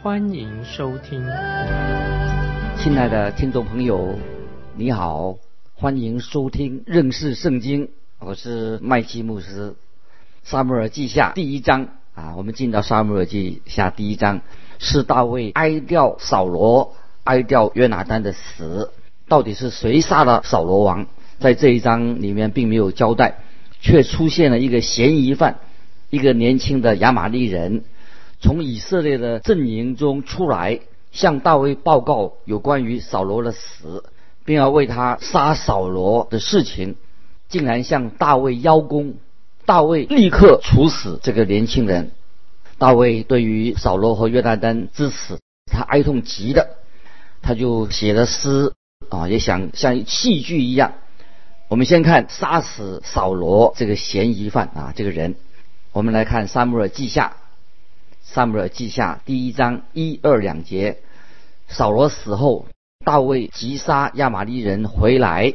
欢迎收听。亲爱的听众朋友，你好，欢迎收听认识圣经，我是麦基牧师。撒母耳记下第一章啊，我们进到撒母耳记下第一章，是大卫哀悼扫罗、哀悼约拿丹的死，到底是谁杀了扫罗王？在这一章里面并没有交代，却出现了一个嫌疑犯，一个年轻的亚玛利人，从以色列的阵营中出来，向大卫报告有关于扫罗的死，并要为他杀扫罗的事情，竟然向大卫邀功。大卫立刻处死这个年轻人。大卫对于扫罗和约旦丹之死，他哀痛极了，他就写了诗啊，也想像戏剧一样。我们先看杀死扫罗这个嫌疑犯啊，这个人。我们来看《撒母耳记下》，《撒母耳记下》第一章一二两节。扫罗死后，大卫击杀亚玛利人回来，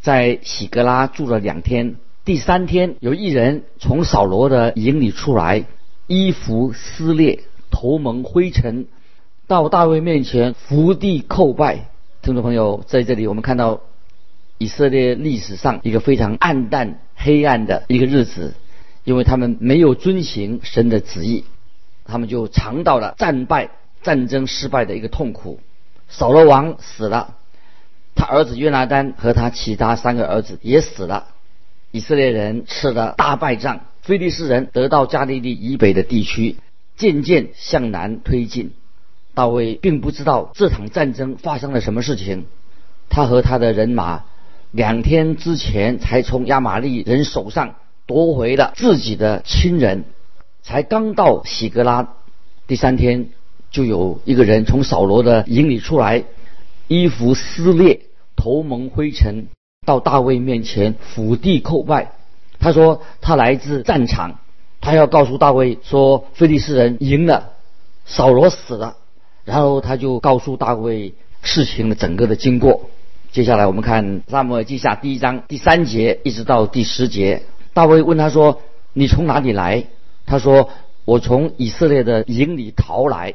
在喜格拉住了两天。第三天，有一人从扫罗的营里出来，衣服撕裂，头蒙灰尘，到大卫面前伏地叩拜。听众朋友，在这里我们看到。以色列历史上一个非常暗淡、黑暗的一个日子，因为他们没有遵行神的旨意，他们就尝到了战败、战争失败的一个痛苦。扫罗王死了，他儿子约拿丹和他其他三个儿子也死了。以色列人吃了大败仗，菲利士人得到加利利以北的地区，渐渐向南推进。大卫并不知道这场战争发生了什么事情，他和他的人马。两天之前才从亚玛利人手上夺回了自己的亲人，才刚到喜格拉，第三天就有一个人从扫罗的营里出来，衣服撕裂，头蒙灰尘，到大卫面前俯地叩拜。他说他来自战场，他要告诉大卫说菲利士人赢了，扫罗死了。然后他就告诉大卫事情的整个的经过。接下来我们看《撒母耳记下》第一章第三节一直到第十节。大卫问他说：“你从哪里来？”他说：“我从以色列的营里逃来。”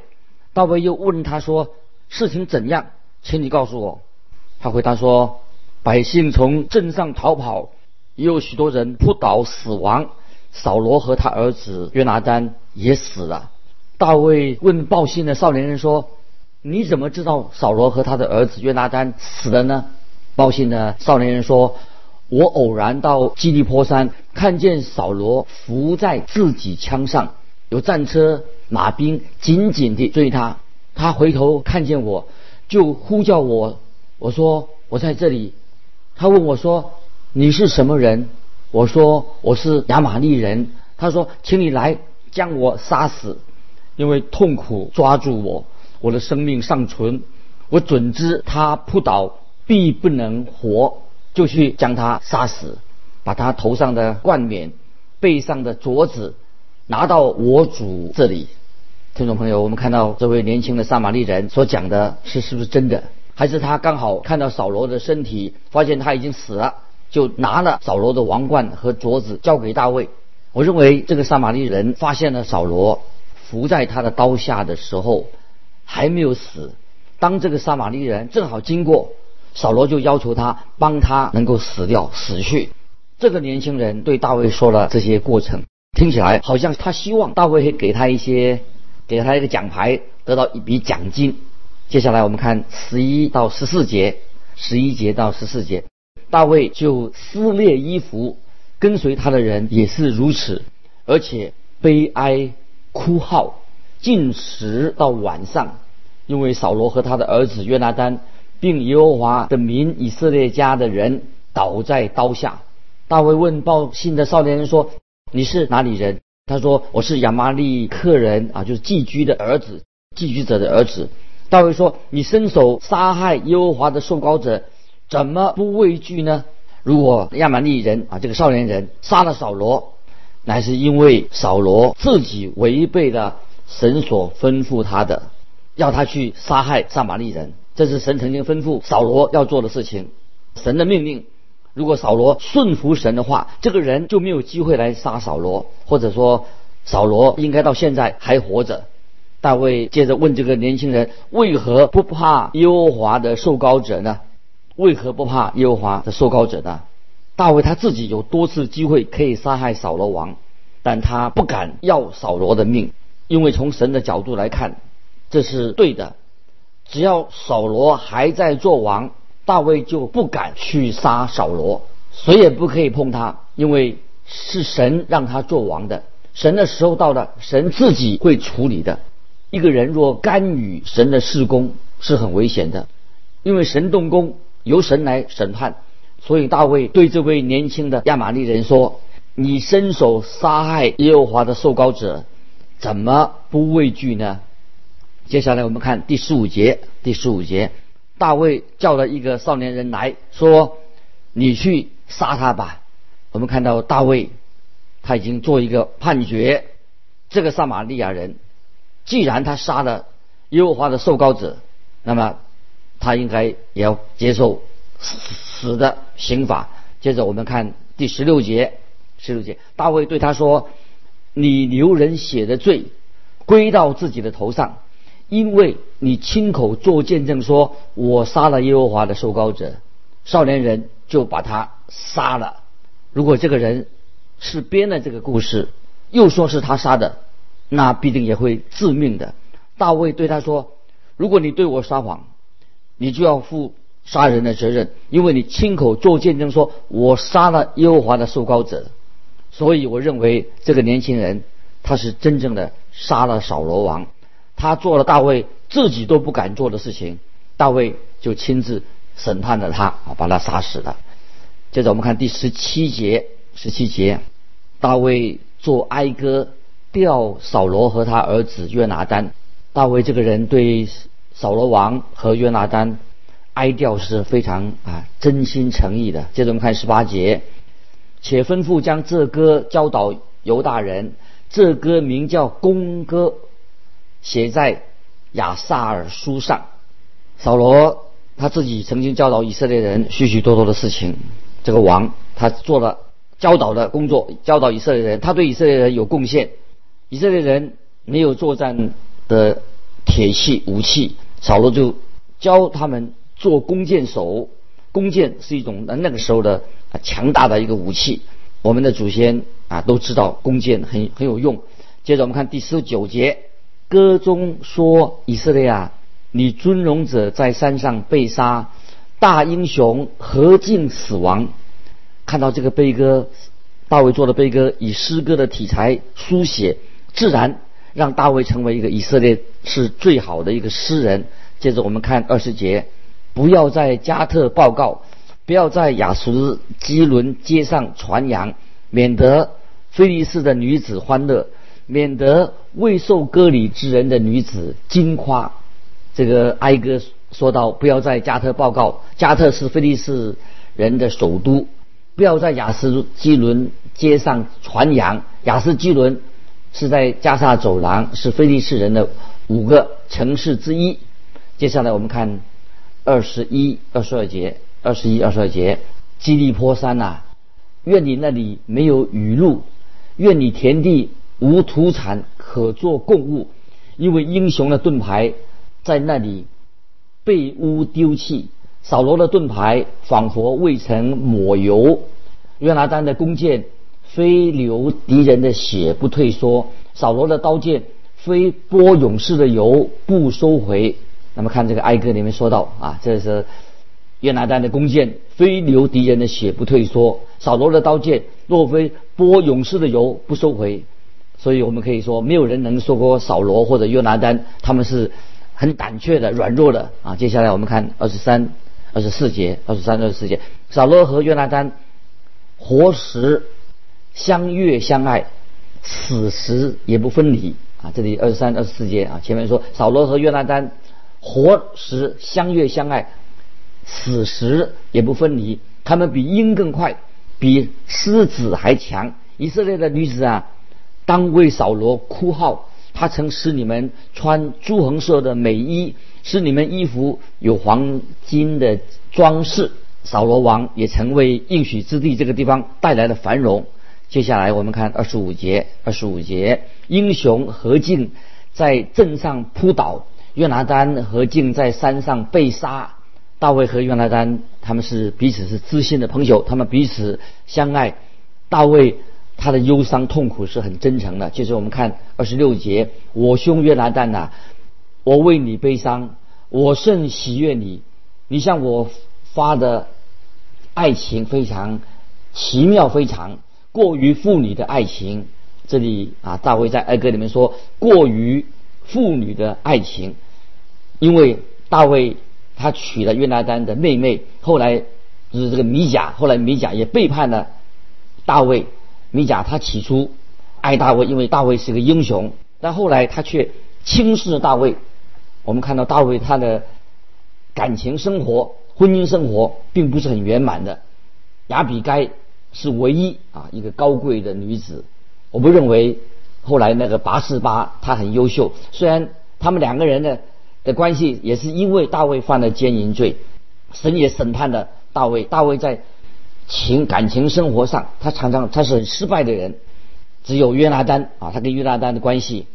大卫又问他说：“事情怎样？请你告诉我。”他回答说：“百姓从镇上逃跑，也有许多人扑倒死亡。扫罗和他儿子约拿丹也死了。”大卫问报信的少年人说。你怎么知道扫罗和他的儿子约拿丹死了呢？报信的少年人说：“我偶然到基利坡山，看见扫罗伏在自己枪上，有战车马兵紧紧地追他。他回头看见我，就呼叫我。我说我在这里。他问我说你是什么人？我说我是亚玛利人。他说请你来将我杀死，因为痛苦抓住我。”我的生命尚存，我准知他扑倒必不能活，就去将他杀死，把他头上的冠冕、背上的镯子拿到我主这里。听众朋友，我们看到这位年轻的撒玛利人所讲的是是不是真的？还是他刚好看到扫罗的身体，发现他已经死了，就拿了扫罗的王冠和镯子交给大卫？我认为这个撒玛利人发现了扫罗伏在他的刀下的时候。还没有死，当这个撒玛利人正好经过，扫罗就要求他帮他能够死掉死去。这个年轻人对大卫说了这些过程，听起来好像他希望大卫会给他一些，给他一个奖牌，得到一笔奖金。接下来我们看十一到十四节，十一节到十四节，大卫就撕裂衣服，跟随他的人也是如此，而且悲哀哭号。进食到晚上，因为扫罗和他的儿子约拿丹，并耶和华的民以色列家的人倒在刀下。大卫问报信的少年人说：“你是哪里人？”他说：“我是亚玛利克人啊，就是寄居的儿子，寄居者的儿子。”大卫说：“你伸手杀害耶和华的受膏者，怎么不畏惧呢？”如果亚玛利人啊，这个少年人杀了扫罗，乃是因为扫罗自己违背了神所吩咐他的，要他去杀害撒玛利人。这是神曾经吩咐扫罗要做的事情，神的命令。如果扫罗顺服神的话，这个人就没有机会来杀扫罗，或者说扫罗应该到现在还活着。大卫接着问这个年轻人：为何不怕耶和华的受膏者呢？为何不怕耶和华的受膏者呢？大卫他自己有多次机会可以杀害扫罗王，但他不敢要扫罗的命，因为从神的角度来看，这是对的。只要扫罗还在做王，大卫就不敢去杀扫罗，谁也不可以碰他，因为是神让他做王的。神的时候到了，神自己会处理的。一个人若干预神的事工，是很危险的，因为神动工由神来审判。所以大卫对这位年轻的亚玛利人说：“你伸手杀害耶和华的受膏者，怎么不畏惧呢？”接下来我们看第十五节。第十五节，大卫叫了一个少年人来说：“你去杀他吧。”我们看到大卫他已经做一个判决：这个撒玛利亚人，既然他杀了耶和华的受膏者，那么他应该也要接受死的刑罚。接着我们看第十六节，十六节，大卫对他说：“你流人血的罪归到自己的头上。”因为你亲口做见证说，我杀了耶和华的受膏者，少年人就把他杀了。如果这个人是编了这个故事，又说是他杀的，那必定也会致命的。大卫对他说：“如果你对我撒谎，你就要负杀人的责任，因为你亲口做见证说我杀了耶和华的受膏者。所以我认为这个年轻人他是真正的杀了扫罗王。”他做了大卫自己都不敢做的事情，大卫就亲自审判了他啊，把他杀死了。接着我们看第十七节，十七节，大卫做哀歌吊扫罗和他儿子约拿丹。大卫这个人对扫罗王和约拿丹哀调是非常啊真心诚意的。接着我们看十八节，且吩咐将这歌教导犹大人，这歌名叫公歌。写在亚萨尔书上，扫罗他自己曾经教导以色列人许许多多的事情。这个王他做了教导的工作，教导以色列人，他对以色列人有贡献。以色列人没有作战的铁器武器，扫罗就教他们做弓箭手。弓箭是一种那个时候的强大的一个武器。我们的祖先啊都知道弓箭很很有用。接着我们看第十九节。歌中说：“以色列啊，你尊荣者在山上被杀，大英雄何竟死亡？”看到这个悲歌，大卫做的悲歌，以诗歌的题材书写，自然让大卫成为一个以色列是最好的一个诗人。接着我们看二十节：不要在加特报告，不要在雅什基伦街上传扬，免得菲利士的女子欢乐。免得未受割礼之人的女子惊夸。这个哀歌说道：不要在加特报告，加特是菲利士人的首都；不要在雅斯基伦街上传扬，雅斯基伦是在加沙走廊，是菲利士人的五个城市之一。接下来我们看二十一、二十二节，二十一、二十二节，基利坡山呐，愿你那里没有雨露，愿你田地。无土产可做贡物，因为英雄的盾牌在那里被污丢弃。扫罗的盾牌仿佛未曾抹油，约拿丹的弓箭非流敌人的血不退缩，扫罗的刀剑非波勇士的油不收回。那么看这个哀歌里面说到啊，这是约拿丹的弓箭非流敌人的血不退缩，扫罗的刀剑若非波勇士的油不收回。所以我们可以说，没有人能说过扫罗或者约拿丹，他们是很胆怯的、软弱的啊。接下来我们看二十三、二十四节，二十三、二十四节，扫罗和约拿丹活时相悦相爱，死时也不分离啊。这里二十三、二十四节啊，前面说扫罗和约拿丹活时相悦相爱，死时也不分离。他们比鹰更快，比狮子还强。以色列的女子啊，当为扫罗哭号。他曾使你们穿朱红色的美衣，使你们衣服有黄金的装饰。扫罗王也曾为应许之地这个地方带来了繁荣。接下来我们看二十五节，二十五节，英雄何进在镇上扑倒，约拿丹何进在山上被杀。大卫和约拿丹他们是彼此是知心的朋友，他们彼此相爱。大卫他的忧伤痛苦是很真诚的。就是我们看二十六节，我兄约拿丹呐，我为你悲伤，我甚喜悦你，你向我发的爱情非常奇妙，非常。过于妇女的爱情，这里啊，大卫在哀歌里面说过于妇女的爱情，因为大卫他娶了约拿丹的妹妹，后来就是这个米甲，后来米甲也背叛了大卫。米甲他起初爱大卫，因为大卫是个英雄，但后来他却轻视大卫。我们看到大卫他的感情生活、婚姻生活并不是很圆满的。亚比该。是唯一啊，一个高贵的女子。我不认为后来那个拔示巴她很优秀，虽然他们两个人的的关系也是因为大卫犯了奸淫罪，神也审判了大卫。大卫在情感情生活上，他常常他是很失败的人。只有约拿丹啊，他跟约拿丹的关系，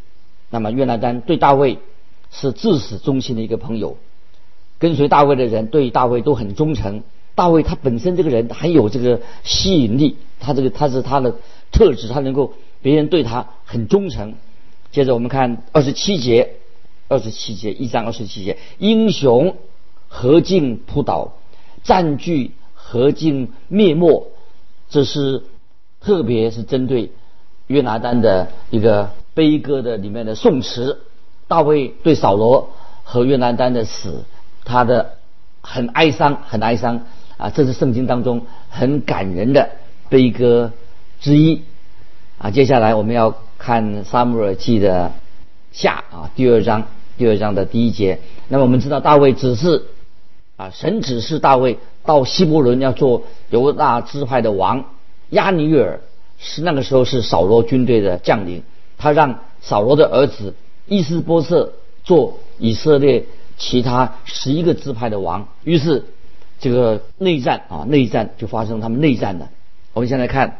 那么约拿丹对大卫是至死忠心的一个朋友，跟随大卫的人对大卫都很忠诚。大卫他本身这个人很有这个吸引力，他这个他是他的特质，他能够别人对他很忠诚。接着我们看二十七节，二十七节一章二十七节，英雄何进扑倒，占据何进灭没，这是特别是针对约拿丹的一个悲歌的里面的颂词。大卫对扫罗和约拿丹的死，他的很哀伤，很哀伤。啊，这是圣经当中很感人的悲歌之一啊。接下来我们要看撒母耳记的下啊第二章第二章的第一节。那么我们知道大卫指示啊，神指示大卫到希伯伦要做犹大支派的王。亚尼尔是那个时候是扫罗军队的将领，他让扫罗的儿子伊斯波瑟做以色列其他十一个支派的王。于是。这个内战啊，内战就发生他们内战了。我们先来看《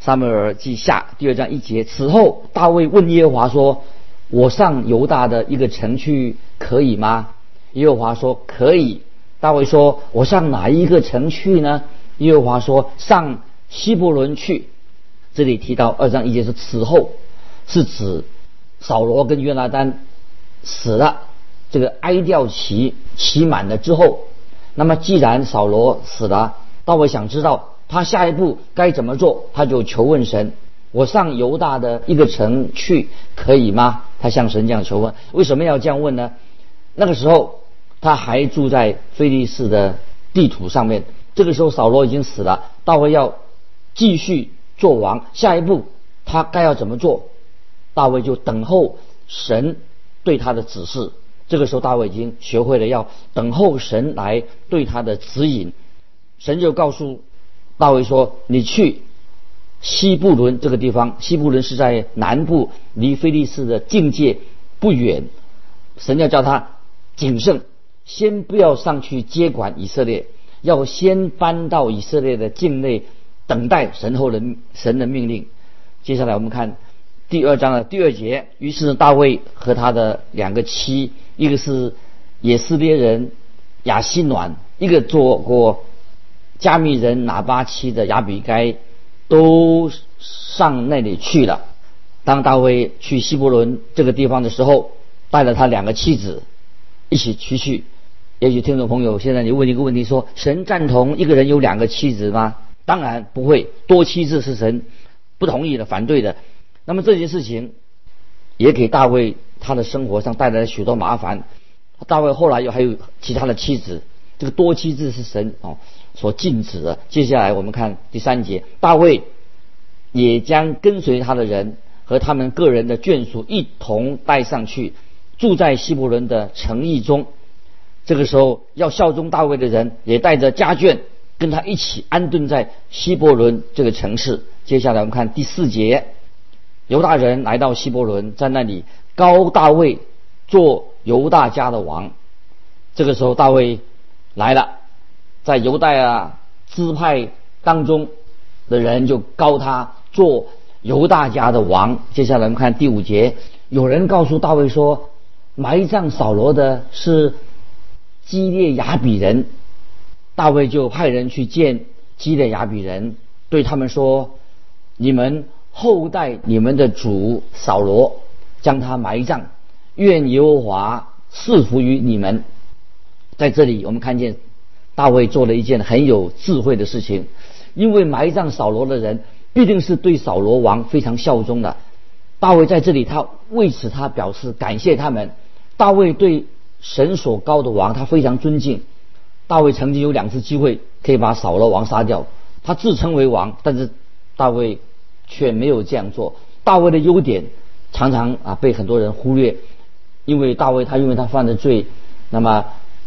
撒母耳记下》第二章一节。此后，大卫问耶和华说：“我上犹大的一个城去可以吗？”耶和华说：“可以。”大卫说：“我上哪一个城去呢？”耶和华说：“上希伯伦去。”这里提到二章一节是此后，是指扫罗跟约拿丹死了，这个哀悼期期满了之后。那么，既然扫罗死了，大卫想知道他下一步该怎么做，他就求问神：“我上犹大的一个城去，可以吗？”他向神这样求问。为什么要这样问呢？那个时候他还住在菲利士的地图上面。这个时候扫罗已经死了，大卫要继续做王，下一步他该要怎么做？大卫就等候神对他的指示。这个时候，大卫已经学会了要等候神来对他的指引。神就告诉大卫说：“你去西布伦这个地方，西布伦是在南部，离菲利士的境界不远。神要叫他谨慎，先不要上去接管以色列，要先搬到以色列的境内，等待神后人神的命令。”接下来我们看第二章的第二节。于是大卫和他的两个妻。一个是也斯列人亚西暖，一个做过加密人拿巴妻的亚比该，都上那里去了。当大卫去希伯伦这个地方的时候，带了他两个妻子一起去去。也许听众朋友现在你问一个问题：说神赞同一个人有两个妻子吗？当然不会，多妻子是神不同意的、反对的。那么这件事情也给大卫。他的生活上带来了许多麻烦。大卫后来又还有其他的妻子，这个多妻制是神哦所禁止的。接下来我们看第三节，大卫也将跟随他的人和他们个人的眷属一同带上去，住在希伯伦的城邑中。这个时候要效忠大卫的人也带着家眷跟他一起安顿在希伯伦这个城市。接下来我们看第四节，犹大人来到希伯伦，在那里高大卫做犹大家的王。这个时候大卫来了，在犹大啊支派当中的人就高他做犹大家的王。接下来我们看第五节，有人告诉大卫说，埋葬扫罗的是。基列雅比人，大卫就派人去见基列雅比人，对他们说：“你们后代你们的主扫罗，将他埋葬，愿耶和华赐福于你们。”在这里，我们看见大卫做了一件很有智慧的事情，因为埋葬扫罗的人必定是对扫罗王非常效忠的。大卫在这里，他为此他表示感谢他们。大卫对。神所高的王，他非常尊敬。大卫曾经有两次机会可以把扫罗王杀掉，他自称为王，但是大卫却没有这样做。大卫的优点常常啊被很多人忽略，因为大卫他因为他犯的罪，那么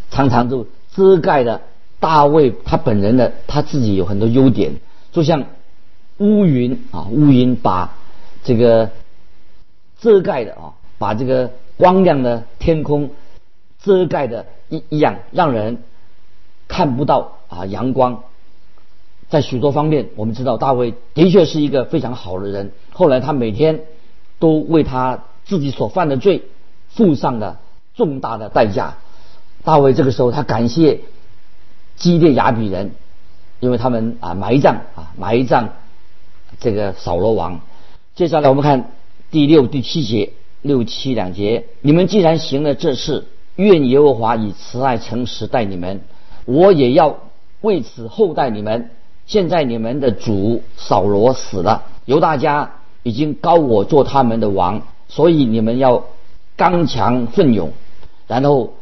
常常就遮盖了大卫他本人的他自己有很多优点，就像乌云啊，乌云把这个遮盖的啊，把这个光亮的天空。遮盖的一一样，让人看不到啊阳光。在许多方面，我们知道大卫的确是一个非常好的人。后来他每天都为他自己所犯的罪付上了重大的代价。大卫这个时候他感谢基列雅比人，因为他们啊埋葬啊埋葬这个扫罗王。接下来我们看第六、第七节六七两节，你们既然行了这事。愿耶和华以慈爱诚实待你们，我也要为此厚待你们。现在你们的主扫罗死了，犹大家已经高我做他们的王，所以你们要刚强奋勇。然后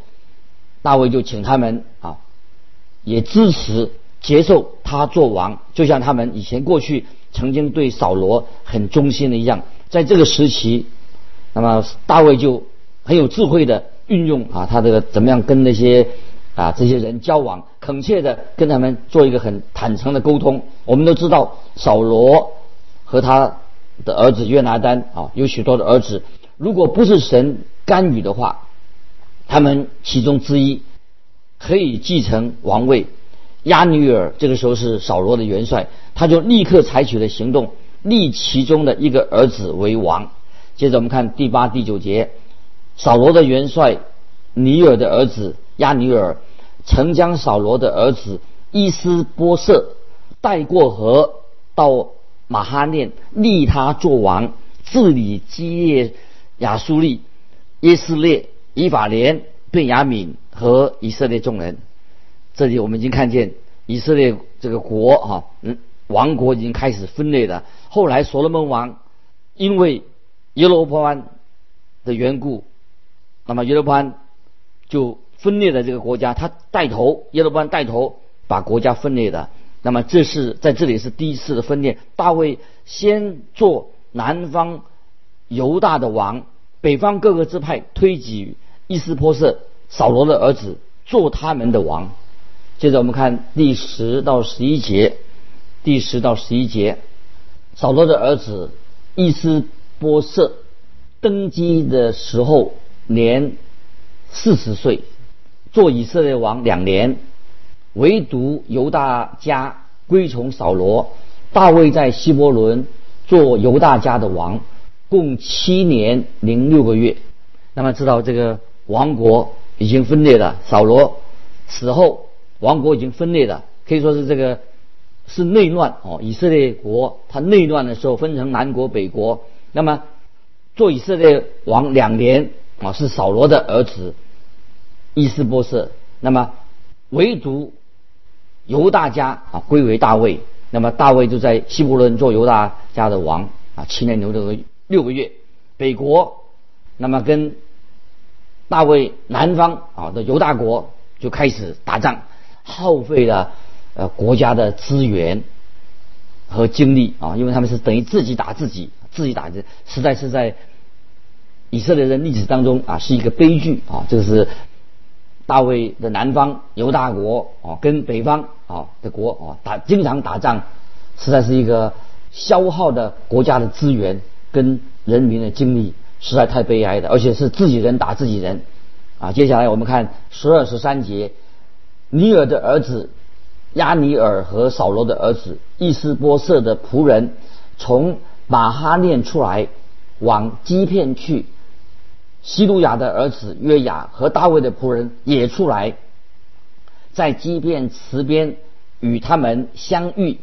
大卫就请他们啊，也支持接受他做王，就像他们以前过去曾经对扫罗很忠心的一样。在这个时期，那么大卫就很有智慧的。运用啊，他这个怎么样跟那些啊这些人交往，恳切的跟他们做一个很坦诚的沟通。我们都知道扫罗和他的儿子约拿丹啊，有许多的儿子。如果不是神干预的话，他们其中之一可以继承王位。亚女尔这个时候是扫罗的元帅，他就立刻采取了行动，立其中的一个儿子为王。接着我们看第八、第九节。扫罗的元帅尼尔的儿子亚尼尔，曾将扫罗的儿子伊斯波瑟带过河到马哈念，立他做王，治理基业、亚苏利、耶斯列、以法莲、便雅敏和以色列众人。这里我们已经看见以色列这个国哈，嗯，王国已经开始分裂了。后来所罗门王因为耶罗波安的缘故。那么耶罗波安就分裂了这个国家，他带头，耶罗班带头把国家分裂的。那么这是在这里是第一次的分裂。大卫先做南方犹大的王，北方各个支派推举伊斯波瑟扫罗的儿子做他们的王。接着我们看第十到十一节，第十到十一节，扫罗的儿子伊斯波瑟登基的时候。年四十岁，做以色列王两年，唯独犹大家归从扫罗。大卫在希伯伦做犹大家的王，共七年零六个月。那么知道这个王国已经分裂了。扫罗死后，王国已经分裂了，可以说是这个是内乱哦。以色列国它内乱的时候分成南国北国。那么做以色列王两年。啊，是扫罗的儿子伊斯波瑟。那么唯独犹大家啊归为大卫。那么大卫就在希伯伦做犹大家的王啊，七年留六个六个月。北国那么跟大卫南方啊的犹大国就开始打仗，耗费了呃国家的资源和精力啊，因为他们是等于自己打自己，自己打的，实在是在。以色列人历史当中啊是一个悲剧啊，这个是大卫的南方犹大国啊，跟北方啊的国啊打经常打仗，实在是一个消耗的国家的资源跟人民的精力，实在太悲哀的，而且是自己人打自己人啊。接下来我们看十二十三节，尼尔的儿子亚尼尔和扫罗的儿子伊斯波瑟的仆人从马哈念出来往基片去。希路亚的儿子约雅和大卫的仆人也出来，在基变池边与他们相遇，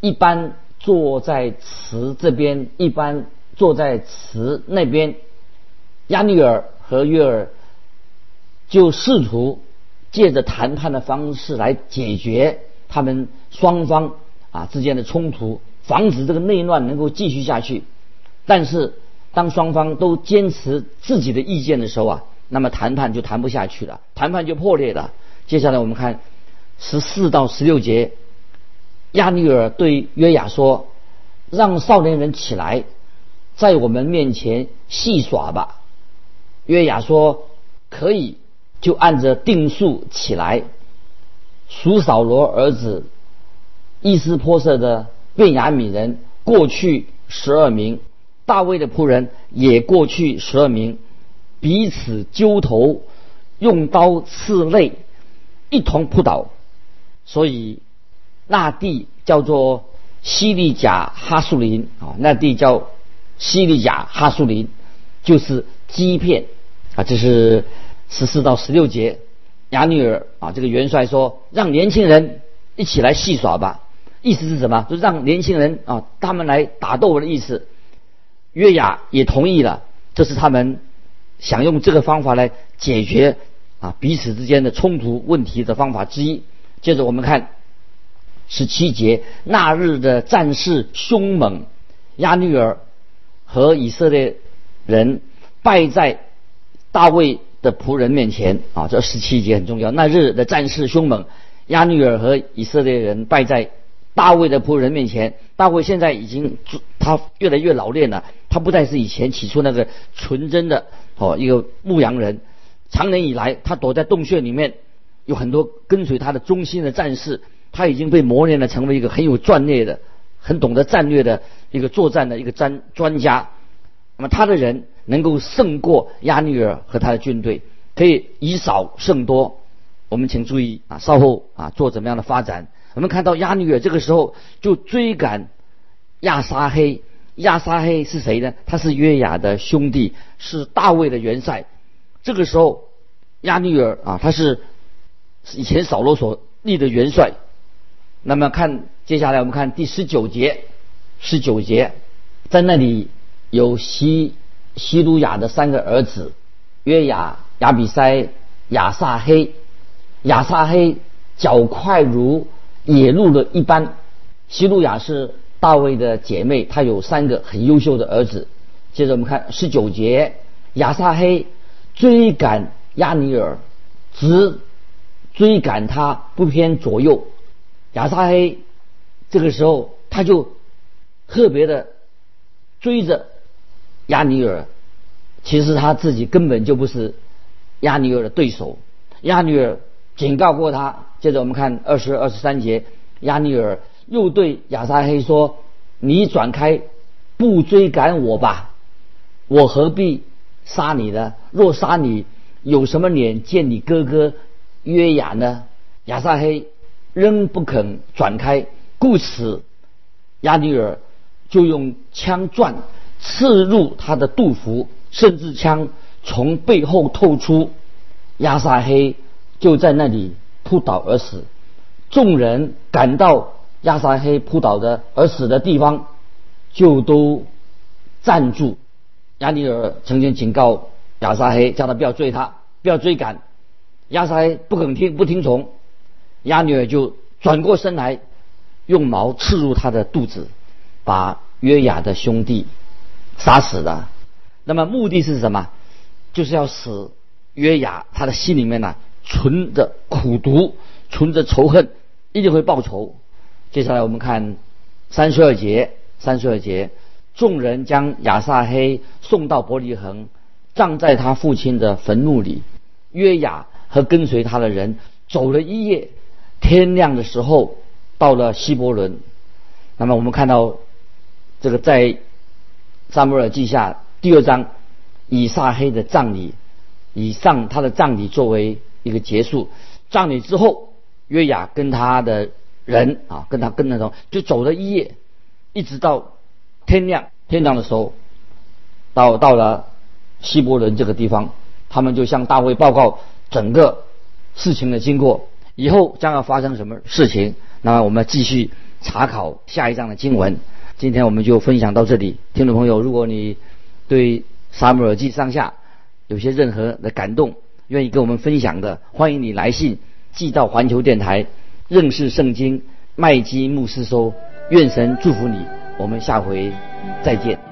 一般坐在池这边，一般坐在池那边。亚尼尔和约尔就试图借着谈判的方式来解决他们双方啊之间的冲突，防止这个内乱能够继续下去，但是。当双方都坚持自己的意见的时候啊，那么谈判就谈不下去了，谈判就破裂了。接下来我们看十四到十六节，亚尼尔对约雅说：“让少年人起来，在我们面前戏耍吧。”约雅说：“可以，就按着定数起来。”属扫罗儿子伊斯坡色的便雅悯人过去十二名。大卫的仆人也过去十二名，彼此揪头，用刀刺肋，一同扑倒。所以那地叫做西利甲哈树林啊，那地叫西利甲哈树林，就是欺骗啊。这是十四到十六节，亚女尔啊，这个元帅说，让年轻人一起来戏耍吧。意思是什么？就让年轻人啊，他们来打斗的意思。约雅也同意了，这是他们想用这个方法来解决啊彼此之间的冲突问题的方法之一。接着我们看十七节，那日的战事凶猛，亚女尔和以色列人败在大卫的仆人面前啊，这十七节很重要。那日的战事凶猛，亚女尔和以色列人败在。大卫的仆人面前，大卫现在已经他越来越老练了。他不再是以前起初那个纯真的哦一个牧羊人。长年以来，他躲在洞穴里面，有很多跟随他的忠心的战士。他已经被磨练了，成为一个很有战略的、很懂得战略的一个作战的一个专专家。那么他的人能够胜过亚尼尔和他的军队，可以以少胜多。我们请注意啊，稍后啊做怎么样的发展。我们看到亚女尔这个时候就追赶亚沙黑，亚沙黑是谁呢？他是约雅的兄弟，是大卫的元帅。这个时候亚女尔啊，他是以前扫罗所立的元帅。那么看接下来我们看第十九节，十九节在那里有西西鲁雅的三个儿子约雅、亚比塞、亚撒黑，亚撒黑脚快如。野鹿的一般，希路亚是大卫的姐妹，她有三个很优秀的儿子。接着我们看十九节，亚撒黑追赶亚尼尔，直追赶他不偏左右。亚撒黑这个时候他就特别的追着亚尼尔，其实他自己根本就不是亚尼尔的对手。亚尼尔警告过他。接着我们看二十二十三节，亚尼尔又对亚撒黑说：“你转开，不追赶我吧，我何必杀你呢？若杀你，有什么脸见你哥哥约雅呢？”亚撒黑仍不肯转开，故此亚尼尔就用枪钻刺入他的肚腹，甚至枪从背后透出，亚撒黑就在那里。扑倒而死，众人赶到亚撒黑扑倒的而死的地方，就都站住。亚尼尔曾经警告亚撒黑，叫他不要追他，不要追赶。亚撒黑不肯听，不听从。亚尼尔就转过身来，用矛刺入他的肚子，把约雅的兄弟杀死了。那么目的是什么？就是要使约雅他的心里面呢？存着苦毒，存着仇恨，一定会报仇。接下来我们看三十二节，三十二节，众人将亚撒黑送到伯利恒，葬在他父亲的坟墓里。约雅和跟随他的人走了一夜，天亮的时候到了希伯伦。那么我们看到这个在撒母耳记下第二章，以撒黑的葬礼，以上他的葬礼作为一个结束。葬礼之后，约雅跟他的人啊，跟他跟那种就走了一夜，一直到天亮。天亮的时候，到到了希伯伦这个地方，他们就向大卫报告整个事情的经过，以后将要发生什么事情。那我们继续查考下一章的经文。今天我们就分享到这里，听众朋友，如果你对撒母耳记上下有些任何的感动，愿意跟我们分享的，欢迎你来信寄到环球电台认识圣经麦基牧师说。愿神祝福你。我们下回再见。